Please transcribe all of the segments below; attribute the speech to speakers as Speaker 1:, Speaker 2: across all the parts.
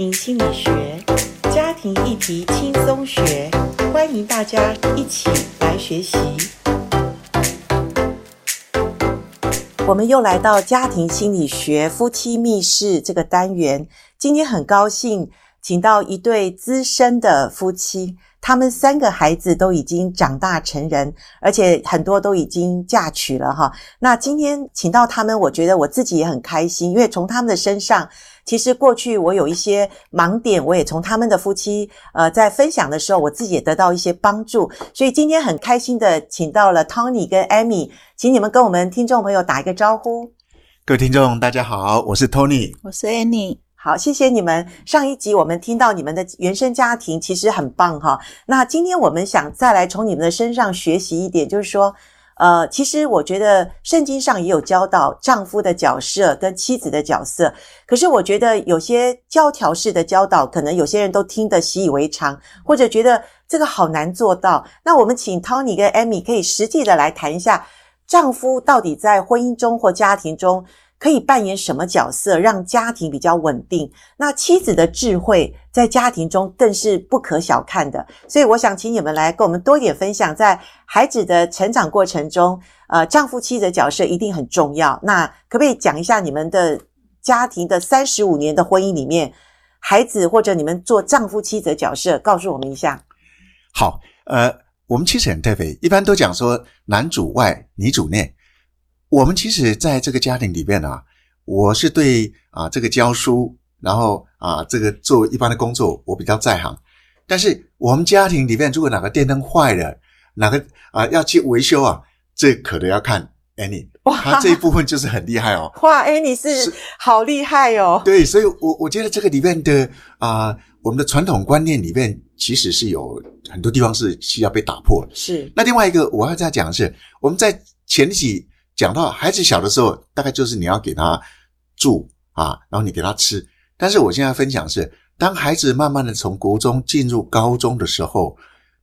Speaker 1: 心理学，家庭议题轻松学，欢迎大家一起来学习。我们又来到家庭心理学夫妻密室这个单元，今天很高兴请到一对资深的夫妻。他们三个孩子都已经长大成人，而且很多都已经嫁娶了哈。那今天请到他们，我觉得我自己也很开心，因为从他们的身上，其实过去我有一些盲点，我也从他们的夫妻呃在分享的时候，我自己也得到一些帮助。所以今天很开心的请到了 Tony 跟 Amy，请你们跟我们听众朋友打一个招呼。
Speaker 2: 各位听众，大家好，我是 Tony，
Speaker 3: 我是 Annie。
Speaker 1: 好，谢谢你们。上一集我们听到你们的原生家庭其实很棒哈。那今天我们想再来从你们的身上学习一点，就是说，呃，其实我觉得圣经上也有教导丈夫的角色跟妻子的角色。可是我觉得有些教条式的教导，可能有些人都听得习以为常，或者觉得这个好难做到。那我们请 Tony 跟 Amy 可以实际的来谈一下，丈夫到底在婚姻中或家庭中，可以扮演什么角色，让家庭比较稳定？那妻子的智慧在家庭中更是不可小看的。所以，我想请你们来跟我们多一点分享，在孩子的成长过程中，呃，丈夫妻子的角色一定很重要。那可不可以讲一下你们的家庭的三十五年的婚姻里面，孩子或者你们做丈夫妻子的角色，告诉我们一下？
Speaker 2: 好，呃，我们其实很特别，一般都讲说男主外，女主内。我们其实在这个家庭里面啊，我是对啊这个教书，然后啊这个做一般的工作，我比较在行。但是我们家庭里面，如果哪个电灯坏了，哪个啊要去维修啊，这可能要看 Annie，他这一部分就是很厉害哦。
Speaker 1: 哇，Annie 是好厉害哦。
Speaker 2: 对，所以我我觉得这个里面的啊，我们的传统观念里面，其实是有很多地方是需要被打破。
Speaker 1: 是。
Speaker 2: 那另外一个我要再讲的是，我们在前几。讲到孩子小的时候，大概就是你要给他住啊，然后你给他吃。但是我现在分享是，当孩子慢慢的从国中进入高中的时候，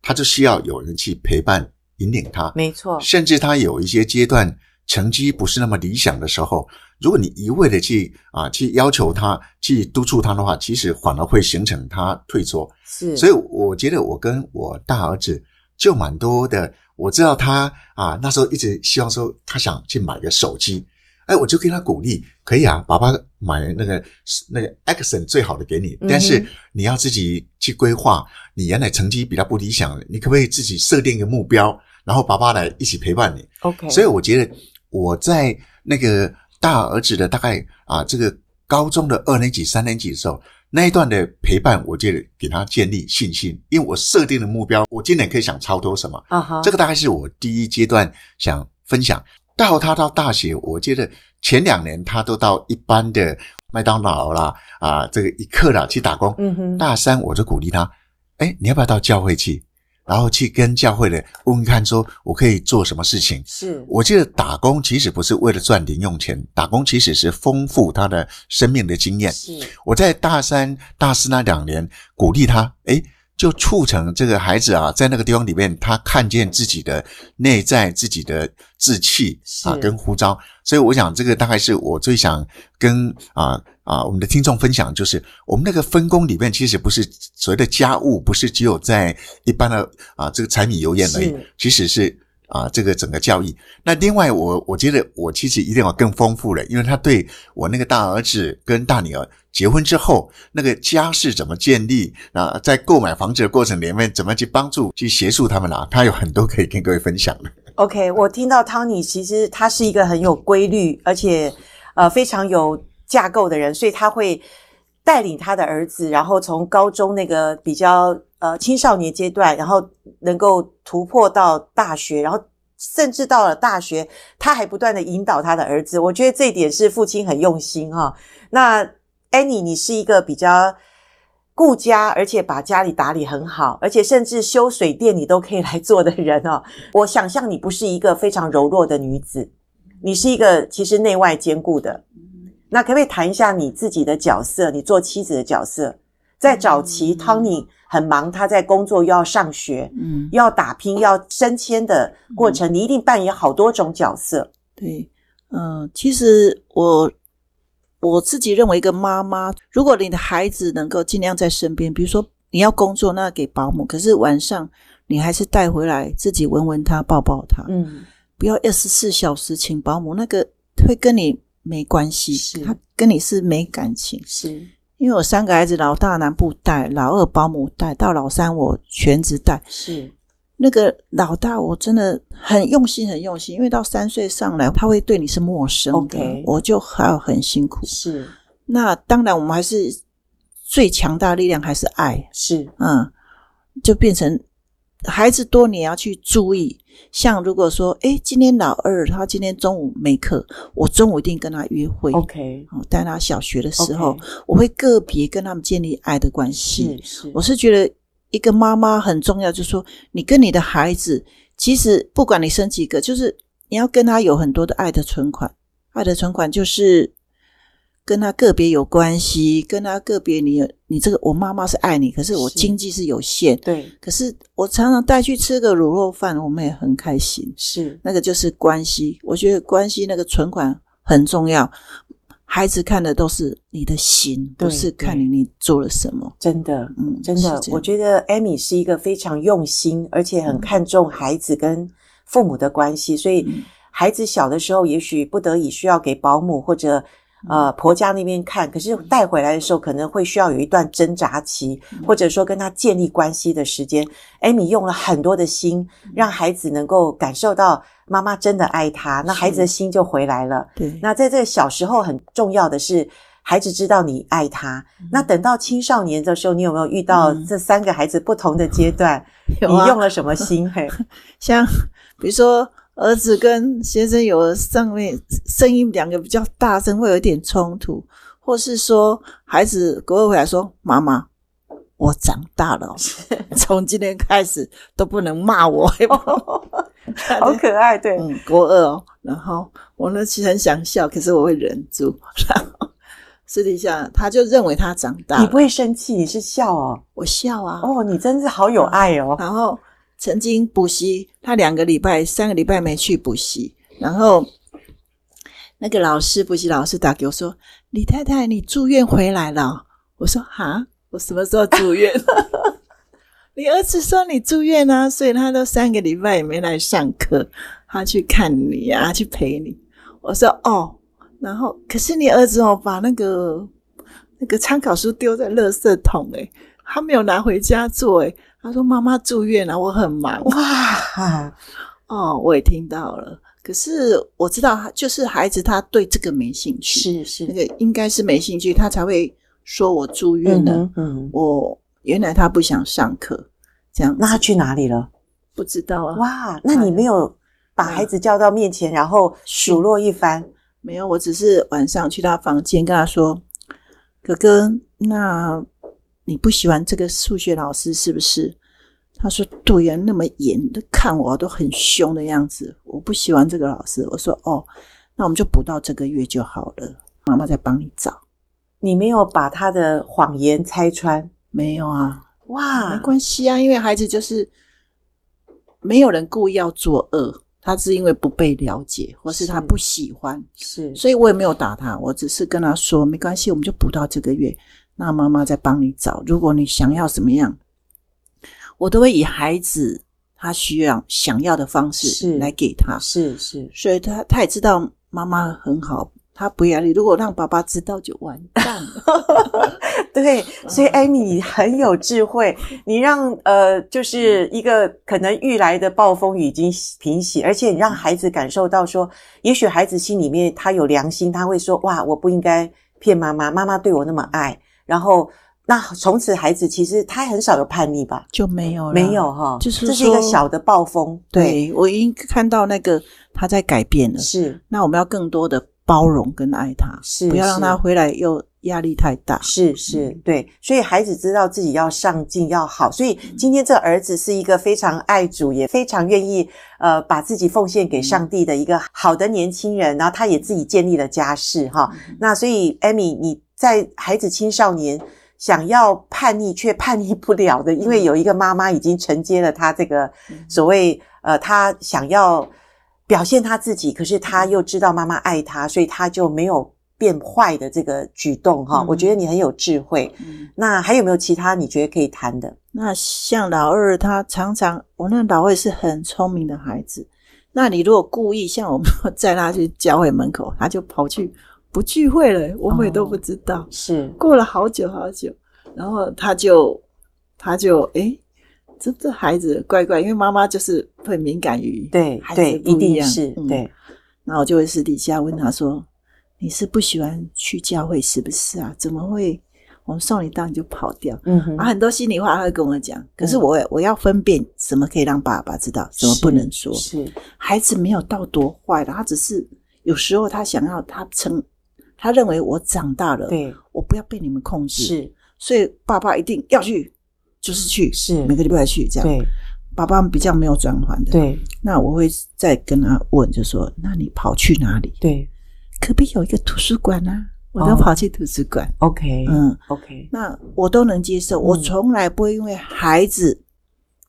Speaker 2: 他就需要有人去陪伴、引领他。
Speaker 1: 没错。甚
Speaker 2: 至他有一些阶段成绩不是那么理想的时候，如果你一味的去啊去要求他、去督促他的话，其实反而会形成他退缩。
Speaker 1: 是。
Speaker 2: 所以我觉得我跟我大儿子就蛮多的。我知道他啊，那时候一直希望说他想去买个手机，哎，我就给他鼓励，可以啊，爸爸买那个那个 Accent 最好的给你，但是你要自己去规划。你原来成绩比较不理想，你可不可以自己设定一个目标，然后爸爸来一起陪伴你
Speaker 1: ？OK。
Speaker 2: 所以我觉得我在那个大儿子的大概啊这个高中的二年级、三年级的时候。那一段的陪伴，我就给他建立信心，因为我设定的目标，我今年可以想超脱什么啊哈，uh-huh. 这个大概是我第一阶段想分享。到他到大学，我觉得前两年他都到一般的麦当劳啦啊，这个一刻啦去打工。嗯哼，大三我就鼓励他，哎，你要不要到教会去？然后去跟教会的问问看，说我可以做什么事情？
Speaker 1: 是，
Speaker 2: 我记得打工其实不是为了赚零用钱，打工其实是丰富他的生命的经验。
Speaker 1: 是，
Speaker 2: 我在大三、大四那两年鼓励他，诶就促成这个孩子啊，在那个地方里面，他看见自己的内在、自己的志气啊，跟呼召。所以，我想这个大概是我最想跟啊啊我们的听众分享，就是我们那个分工里面，其实不是所谓的家务，不是只有在一般的啊这个柴米油盐而已，其实是。啊，这个整个教育。那另外我，我我觉得我其实一定要更丰富了，因为他对我那个大儿子跟大女儿结婚之后，那个家是怎么建立啊，在购买房子的过程里面，怎么去帮助、去协助他们啊，他有很多可以跟各位分享的。
Speaker 1: OK，我听到 Tony 其实他是一个很有规律，而且呃非常有架构的人，所以他会带领他的儿子，然后从高中那个比较。呃，青少年阶段，然后能够突破到大学，然后甚至到了大学，他还不断的引导他的儿子。我觉得这一点是父亲很用心哈。那 Annie，你是一个比较顾家，而且把家里打理很好，而且甚至修水电你都可以来做的人哦。我想象你不是一个非常柔弱的女子，你是一个其实内外兼顾的。那可不可以谈一下你自己的角色？你做妻子的角色，在早期，Tony。很忙，他在工作又要上学，嗯，又要打拼，要升迁的过程，嗯，你一定扮演好多种角色。
Speaker 3: 对，嗯，呃，其实我我自己认为，一个妈妈，如果你的孩子能够尽量在身边，比如说你要工作，那给保姆，可是晚上你还是带回来自己闻闻他，抱抱他，
Speaker 1: 嗯，
Speaker 3: 不要二十四小时请保姆，那个会跟你没关系，
Speaker 1: 是
Speaker 3: 他跟你是没感情，
Speaker 1: 是
Speaker 3: 因为我三个孩子，老大南部带，老二保姆带，到老三我全职带，
Speaker 1: 是。
Speaker 3: 那个老大，我真的很用心，很用心。因为到三岁上来，他会对你是陌生的
Speaker 1: ，Okay.
Speaker 3: 我就还要很辛苦。
Speaker 1: 是，
Speaker 3: 那当然，我们还是最强大的力量还是爱。
Speaker 1: 是，
Speaker 3: 嗯，就变成孩子多，你要去注意。像如果说，哎，今天老二他今天中午没课，我中午一定跟他约会。
Speaker 1: OK，
Speaker 3: 带他小学的时候.我会个别跟他们建立爱的关系。
Speaker 1: 是是，
Speaker 3: 我是觉得。一个妈妈很重要，就是说，你跟你的孩子，其实不管你生几个，就是你要跟他有很多的爱的存款。爱的存款就是跟他个别有关系，跟他个别你，你你这个我妈妈是爱你，可是我经济是有限，
Speaker 1: 对。
Speaker 3: 可是我常常带去吃个卤肉饭，我们也很开心。
Speaker 1: 是
Speaker 3: 那个就是关系，我觉得关系那个存款很重要。孩子看的都是你的心，不是看你你做了什么。
Speaker 1: 真的，
Speaker 3: 嗯，
Speaker 1: 真的，我觉得 Amy 是一个非常用心，而且很看重孩子跟父母的关系。所以，孩子小的时候，也许不得已需要给保姆或者呃婆家那边看，可是带回来的时候，可能会需要有一段挣扎期，或者说跟他建立关系的时间。Amy 用了很多的心，让孩子能够感受到。妈妈真的爱他，那孩子的心就回来了。
Speaker 3: 对，
Speaker 1: 那在这个小时候很重要的是，孩子知道你爱他。嗯、那等到青少年的时候，你有没有遇到这三个孩子不同的阶段？嗯、你用了什么心？嘿，
Speaker 3: 像比如说儿子跟先生有上面声音两个比较大声，会有一点冲突，或是说孩子过会回来说：“妈妈，我长大了，从今天开始都不能骂我。”
Speaker 1: 好可爱，对，
Speaker 3: 嗯，国二哦，然后我呢其实很想笑，可是我会忍住。然 后私底下他就认为他长大，
Speaker 1: 你不会生气，你是笑哦，
Speaker 3: 我笑啊，
Speaker 1: 哦，你真是好有爱哦。
Speaker 3: 然后曾经补习，他两个礼拜、三个礼拜没去补习，然后那个老师补习老师打给我说：“李太太，你住院回来了。”我说：“哈，我什么时候住院？” 你儿子说你住院啊，所以他都三个礼拜也没来上课，他去看你啊，去陪你。我说哦，然后可是你儿子哦，把那个那个参考书丢在垃圾桶，诶，他没有拿回家做，诶，他说妈妈住院了，我很忙。哇，哦，我也听到了，可是我知道，就是孩子他对这个没兴趣，
Speaker 1: 是是，
Speaker 3: 那个应该是没兴趣，他才会说我住院了，嗯，嗯，我。原来他不想上课，这样，
Speaker 1: 那他去哪里了？
Speaker 3: 不知道啊。
Speaker 1: 哇，那你没有把孩子叫到面前，然后数落一番？
Speaker 3: 没有，我只是晚上去他房间跟他说：“哥哥，那你不喜欢这个数学老师是不是？”他说：“对呀，那么严，都看我都很凶的样子，我不喜欢这个老师。”我说：“哦，那我们就补到这个月就好了，妈妈再帮你找。”
Speaker 1: 你没有把他的谎言拆穿。
Speaker 3: 没有啊，
Speaker 1: 哇，
Speaker 3: 没关系啊，因为孩子就是没有人故意要作恶，他是因为不被了解，或是他不喜欢，
Speaker 1: 是，
Speaker 3: 所以我也没有打他，我只是跟他说没关系，我们就补到这个月，那妈妈再帮你找，如果你想要什么样，我都会以孩子他需要想要的方式来给他，
Speaker 1: 是是，
Speaker 3: 所以他他也知道妈妈很好。他不压力，如果让爸爸知道就完蛋了。
Speaker 1: 对，所以艾米很有智慧，你让呃，就是一个可能遇来的暴风雨已经平息，而且你让孩子感受到说，也许孩子心里面他有良心，他会说哇，我不应该骗妈妈，妈妈对我那么爱。然后那从此孩子其实他很少有叛逆吧，
Speaker 3: 就没有了，
Speaker 1: 没有哈，
Speaker 3: 就是
Speaker 1: 这是一个小的暴风。
Speaker 3: 对，对我已经看到那个他在改变了，
Speaker 1: 是，
Speaker 3: 那我们要更多的。包容跟爱他，
Speaker 1: 是
Speaker 3: 不要让他回来又压力太大。
Speaker 1: 是是，对，所以孩子知道自己要上进要好，所以今天这儿子是一个非常爱主，也非常愿意呃把自己奉献给上帝的一个好的年轻人。然后他也自己建立了家室哈。那所以艾米你在孩子青少年想要叛逆却叛逆不了的，因为有一个妈妈已经承接了他这个所谓呃他想要。表现他自己，可是他又知道妈妈爱他，所以他就没有变坏的这个举动哈，
Speaker 3: 嗯、
Speaker 1: 我觉得你很有智慧。嗯、那还有没有其他你觉得可以谈的？
Speaker 3: 那像老二，他常常我那老二是很聪明的孩子。那你如果故意像我们载他去教会门口，他就跑去不聚会了，我们也都不知道。
Speaker 1: 哦、是
Speaker 3: 过了好久好久，然后他就他就哎这这孩子怪怪，因为妈妈就是会敏感于
Speaker 1: 对对，一定是、嗯、对。
Speaker 3: 然后我就会私底下问他说：“你是不喜欢去教会是不是啊？怎么会？”我们送你到你就跑掉，嗯哼，啊，很多心里话他会跟我讲，可是我我要分辨什么可以让爸爸知道，什么不能说。是孩子没有到多坏的，他只是有时候他想要他成，他认为我长大了，对，我不要被你们控制，是，所以爸爸一定要去，就是去，是每个礼拜去这样。对，爸爸比较没有转换的，对。那我会再跟他问，就说，那你跑去哪里？对，隔壁有一个图书馆啊。我都跑去图书馆
Speaker 1: ，OK，嗯，OK，
Speaker 3: 那我都能接受。我从来不会因为孩子，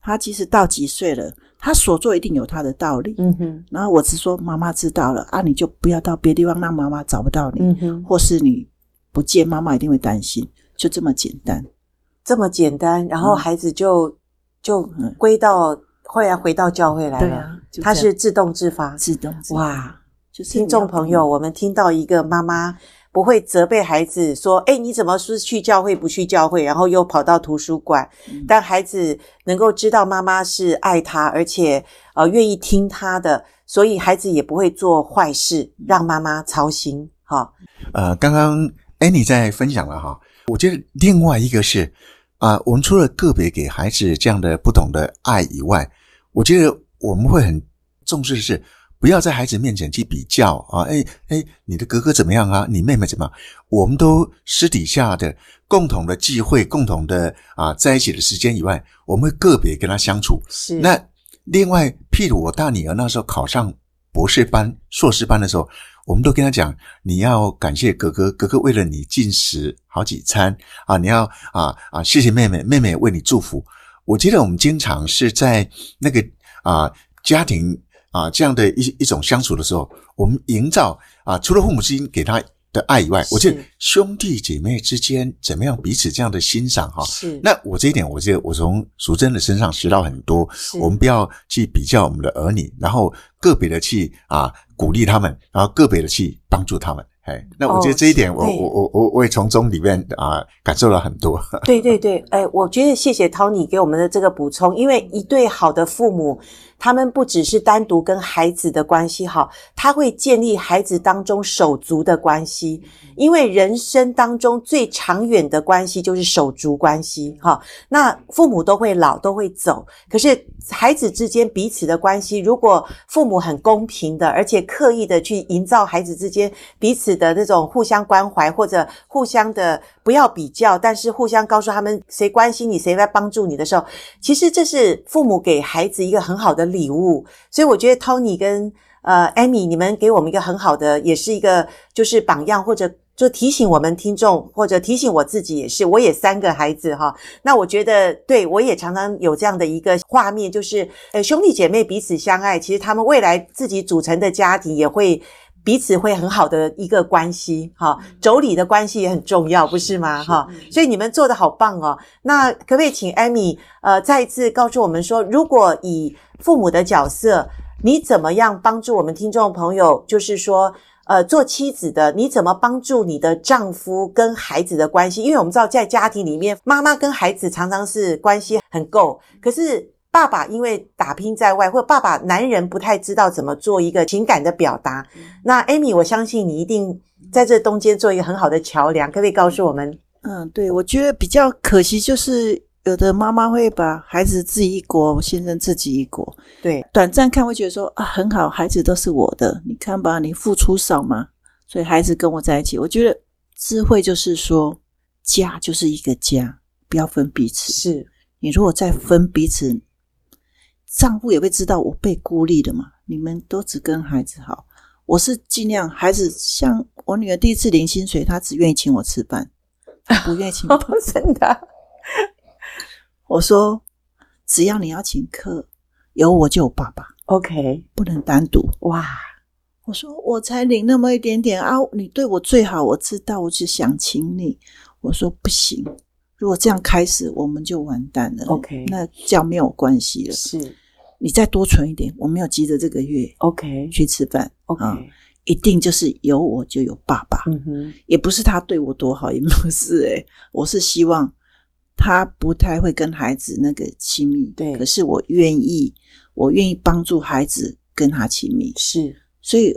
Speaker 3: 他其实到几岁了，他所做一定有他的道理。嗯哼，然后我只说妈妈知道了啊，你就不要到别地方让妈妈找不到你。嗯哼，或是你不见妈妈一定会担心，就这么简单，
Speaker 1: 这么简单。然后孩子就就归到后来回到教会来了。对啊，他是自动自发，
Speaker 3: 自动自发。哇，
Speaker 1: 就是听众朋友，我们听到一个妈妈。不会责备孩子说：“诶，你怎么是去教会不去教会？然后又跑到图书馆。嗯”但孩子能够知道妈妈是爱他，而且呃愿意听他的，所以孩子也不会做坏事，让妈妈操心。哈，
Speaker 2: 呃，刚刚 Annie 在分享了哈，我觉得另外一个是啊、呃，我们除了个别给孩子这样的不同的爱以外，我觉得我们会很重视的是。不要在孩子面前去比较啊！哎哎，你的哥哥怎么样啊？你妹妹怎么样？我们都私底下的共同的聚会、共同的啊在一起的时间以外，我们会个别跟他相处。是。那另外，譬如我大女儿那时候考上博士班、硕士班的时候，我们都跟他讲：你要感谢哥哥，哥哥为了你进食好几餐啊！你要啊啊谢谢妹妹，妹妹为你祝福。我记得我们经常是在那个啊家庭。啊，这样的一一种相处的时候，我们营造啊，除了父母之间给他的爱以外，我觉得兄弟姐妹之间怎么样彼此这样的欣赏哈。是。那我这一点，我觉得我从淑珍的身上学到很多。是。我们不要去比较我们的儿女，然后个别的去啊鼓励他们，然后个别的去帮助他们。哎，那我觉得这一点我，我我我我我也从中里面啊感受了很多。
Speaker 1: 对对对，哎，我觉得谢谢 Tony 给我们的这个补充，因为一对好的父母。他们不只是单独跟孩子的关系好，他会建立孩子当中手足的关系，因为人生当中最长远的关系就是手足关系。哈，那父母都会老，都会走，可是孩子之间彼此的关系，如果父母很公平的，而且刻意的去营造孩子之间彼此的那种互相关怀，或者互相的不要比较，但是互相告诉他们谁关心你，谁来帮助你的时候，其实这是父母给孩子一个很好的礼物，所以我觉得 Tony 跟呃 Amy，你们给我们一个很好的，也是一个就是榜样，或者就提醒我们听众，或者提醒我自己也是，我也三个孩子哈。那我觉得，对，我也常常有这样的一个画面，就是呃兄弟姐妹彼此相爱，其实他们未来自己组成的家庭也会彼此会很好的一个关系哈。妯娌的关系也很重要，不是吗？哈，所以你们做的好棒哦。那可不可以请艾米呃再一次告诉我们说，如果以父母的角色，你怎么样帮助我们听众朋友？就是说，呃，做妻子的，你怎么帮助你的丈夫跟孩子的关系？因为我们知道，在家庭里面，妈妈跟孩子常常是关系很够，可是爸爸因为打拼在外，或者爸爸男人不太知道怎么做一个情感的表达。那 Amy，我相信你一定在这中间做一个很好的桥梁，可不可以告诉我们？
Speaker 3: 嗯，对，我觉得比较可惜就是。有的妈妈会把孩子自己一国，先生自己一国。对，短暂看会觉得说啊很好，孩子都是我的。你看吧，你付出少吗？所以孩子跟我在一起。我觉得智慧就是说，家就是一个家，不要分彼此。是你如果再分彼此，丈夫也会知道我被孤立的嘛。你们都只跟孩子好，我是尽量孩子。像我女儿第一次领薪水，她只愿意请我吃饭，不愿意请我。
Speaker 1: 真的。
Speaker 3: 我说，只要你要请客，有我就有爸爸。
Speaker 1: OK，
Speaker 3: 不能单独。
Speaker 1: 哇
Speaker 3: 我说我才领那么一点点啊，你对我最好，我知道，我只想请你。我说不行，如果这样开始，我们就完蛋了。
Speaker 1: OK，
Speaker 3: 那这样没有关系了。
Speaker 1: 是，
Speaker 3: 你再多存一点，我没有急着这个月
Speaker 1: OK
Speaker 3: 去吃饭。
Speaker 1: OK，
Speaker 3: 嗯，一定就是有我就有爸爸。
Speaker 1: 嗯哼，
Speaker 3: 也不是他对我多好，也不是诶，我是希望他不太会跟孩子那个亲密。
Speaker 1: 对，
Speaker 3: 可是我愿意，我愿意帮助孩子跟他亲密。
Speaker 1: 是，
Speaker 3: 所以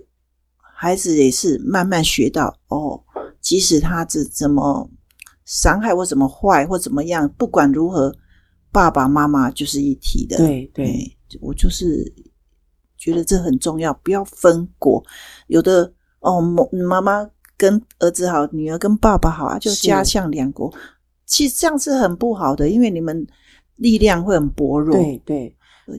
Speaker 3: 孩子也是慢慢学到哦，即使他怎怎么。伤害或怎么坏或怎么样，不管如何，爸爸妈妈就是一体的。
Speaker 1: 对对、
Speaker 3: 欸，我就是觉得这很重要，不要分国。有的哦，妈妈跟儿子好，女儿跟爸爸好啊，就家像两国。其实这样是很不好的，因为你们力量会很薄弱。
Speaker 1: 对对。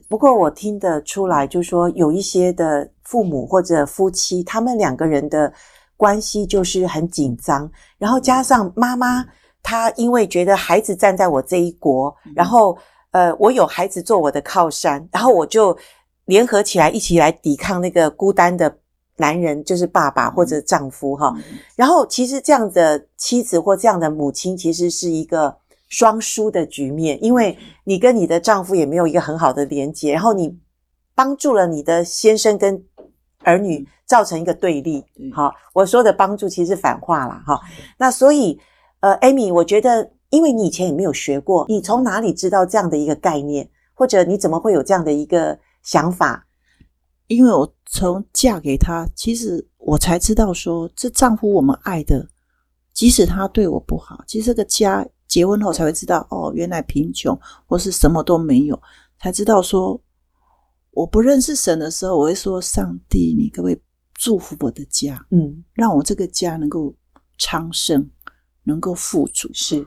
Speaker 1: 不过我听得出来，就是说有一些的父母或者夫妻，他们两个人的关系就是很紧张，然后加上妈妈。他因为觉得孩子站在我这一国，然后呃，我有孩子做我的靠山，然后我就联合起来一起来抵抗那个孤单的男人，就是爸爸或者丈夫哈。然后其实这样的妻子或这样的母亲，其实是一个双输的局面，因为你跟你的丈夫也没有一个很好的连接，然后你帮助了你的先生跟儿女造成一个对立。好，我说的帮助其实是反话啦哈。那所以。呃，Amy，我觉得，因为你以前也没有学过，你从哪里知道这样的一个概念，或者你怎么会有这样的一个想法？
Speaker 3: 因为我从嫁给他，其实我才知道说，这丈夫我们爱的，即使他对我不好，其实这个家结婚后才会知道，哦，原来贫穷或是什么都没有，才知道说，我不认识神的时候，我会说，上帝，你可不可以祝福我的家，
Speaker 1: 嗯，
Speaker 3: 让我这个家能够昌盛。能够富足，
Speaker 1: 是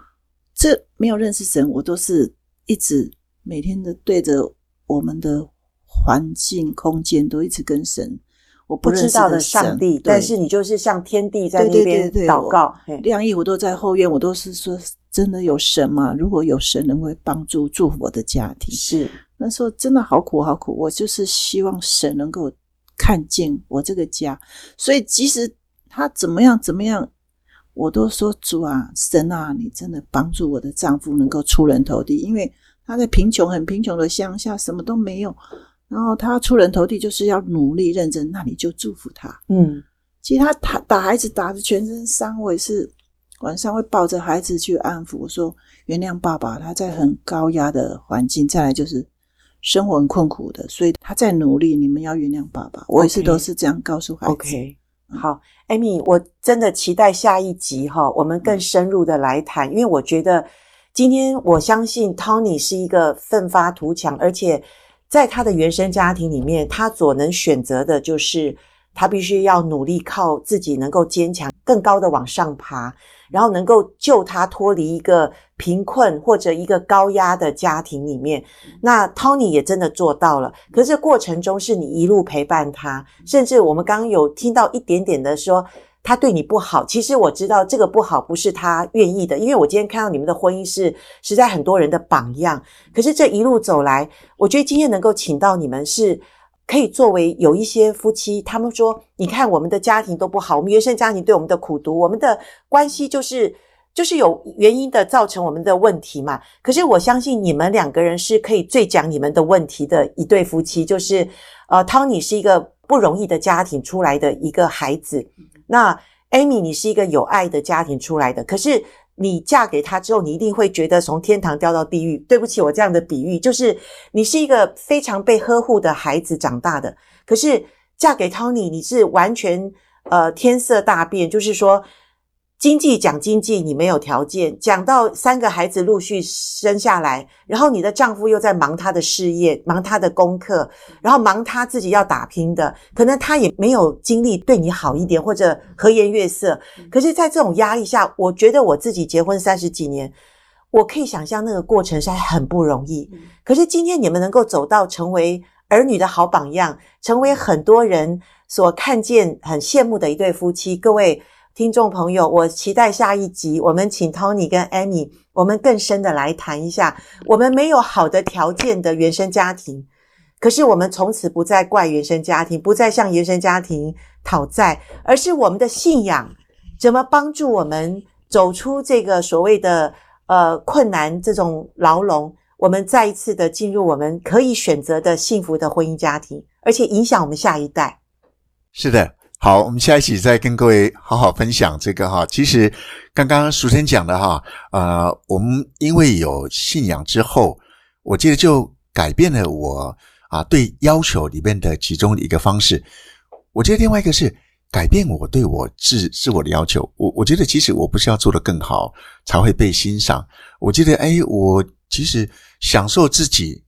Speaker 3: 这没有认识神，我都是一直每天的对着我们的环境空间都一直跟神，我不
Speaker 1: 知道的上帝，但是你就是向天地在那边祷告，
Speaker 3: 晾衣服都在后院，我都是说真的有神吗？如果有神，能会帮助祝福我的家庭。
Speaker 1: 是
Speaker 3: 那时候真的好苦好苦，我就是希望神能够看见我这个家，所以即使他怎么样怎么样。我都说主啊，神啊，你真的帮助我的丈夫能够出人头地，因为他在贫穷、很贫穷的乡下，什么都没有。然后他出人头地，就是要努力认真。那你就祝福他。
Speaker 1: 嗯，
Speaker 3: 其实他打打孩子打得全身伤，我也是晚上会抱着孩子去安抚，我说原谅爸爸，他在很高压的环境，再来就是生活很困苦的，所以他在努力。你们要原谅爸爸。我也是都是这样告诉孩子。
Speaker 1: Okay. 好，Amy，我真的期待下一集哈，我们更深入的来谈，因为我觉得今天我相信 Tony 是一个奋发图强，而且在他的原生家庭里面，他所能选择的就是他必须要努力靠自己能够坚强，更高的往上爬。然后能够救他脱离一个贫困或者一个高压的家庭里面，那 Tony 也真的做到了。可是过程中是你一路陪伴他，甚至我们刚刚有听到一点点的说他对你不好。其实我知道这个不好不是他愿意的，因为我今天看到你们的婚姻是实在很多人的榜样。可是这一路走来，我觉得今天能够请到你们是。可以作为有一些夫妻，他们说：“你看，我们的家庭都不好，我们原生家庭对我们的苦毒，我们的关系就是就是有原因的造成我们的问题嘛。”可是我相信你们两个人是可以最讲你们的问题的一对夫妻，就是呃，Tony 是一个不容易的家庭出来的一个孩子，那 Amy 你是一个有爱的家庭出来的，可是。你嫁给他之后，你一定会觉得从天堂掉到地狱。对不起，我这样的比喻，就是你是一个非常被呵护的孩子长大的。可是嫁给 Tony，你是完全呃天色大变，就是说。经济讲经济，你没有条件。讲到三个孩子陆续生下来，然后你的丈夫又在忙他的事业，忙他的功课，然后忙他自己要打拼的，可能他也没有精力对你好一点，或者和颜悦色。可是，在这种压力下，我觉得我自己结婚三十几年，我可以想象那个过程是很不容易。可是今天你们能够走到成为儿女的好榜样，成为很多人所看见、很羡慕的一对夫妻，各位。听众朋友，我期待下一集，我们请 Tony 跟 Amy，我们更深的来谈一下，我们没有好的条件的原生家庭，可是我们从此不再怪原生家庭，不再向原生家庭讨债，而是我们的信仰怎么帮助我们走出这个所谓的呃困难这种牢笼，我们再一次的进入我们可以选择的幸福的婚姻家庭，而且影响我们下一代。
Speaker 2: 是的，好，我们下一期再跟各位好好分享这个哈。其实刚刚淑珍讲的哈，呃，我们因为有信仰之后，我记得就改变了我。啊，对要求里面的其中的一个方式，我觉得另外一个是改变我对我自自我的要求。我我觉得其实我不是要做得更好才会被欣赏。我觉得，哎，我其实享受自己，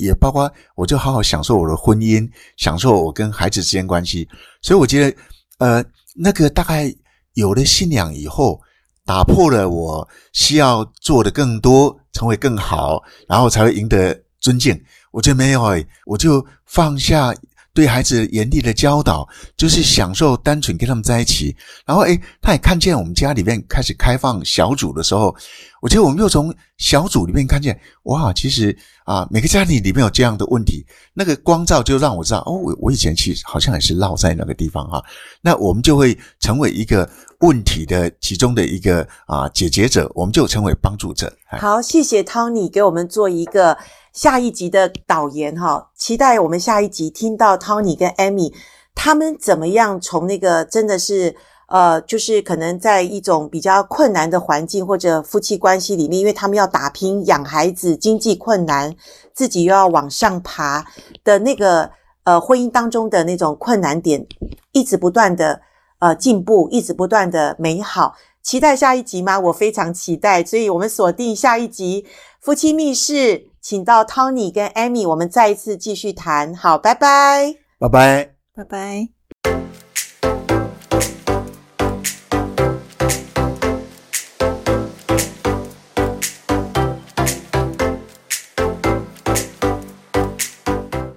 Speaker 2: 也包括我就好好享受我的婚姻，享受我跟孩子之间关系。所以我觉得，呃，那个大概有了信仰以后，打破了我需要做的更多，成为更好，然后才会赢得尊敬。我觉得没有诶，我就放下对孩子严厉的教导，就是享受单纯跟他们在一起。然后诶，他也看见我们家里面开始开放小组的时候，我觉得我们又从小组里面看见，哇，其实啊，每个家庭里面有这样的问题，那个光照就让我知道，哦，我我以前其实好像也是落在那个地方哈。那我们就会成为一个问题的其中的一个啊解决者，我们就成为帮助者。
Speaker 1: 好，谢谢 Tony 给我们做一个。下一集的导言哈，期待我们下一集听到 Tony 跟 Amy 他们怎么样从那个真的是呃，就是可能在一种比较困难的环境或者夫妻关系里面，因为他们要打拼养孩子，经济困难，自己又要往上爬的那个呃婚姻当中的那种困难点，一直不断的呃进步，一直不断的美好。期待下一集吗？我非常期待，所以我们锁定下一集夫妻密室。请到 Tony 跟 Amy，我们再一次继续谈。好，拜拜，
Speaker 2: 拜拜，
Speaker 3: 拜拜。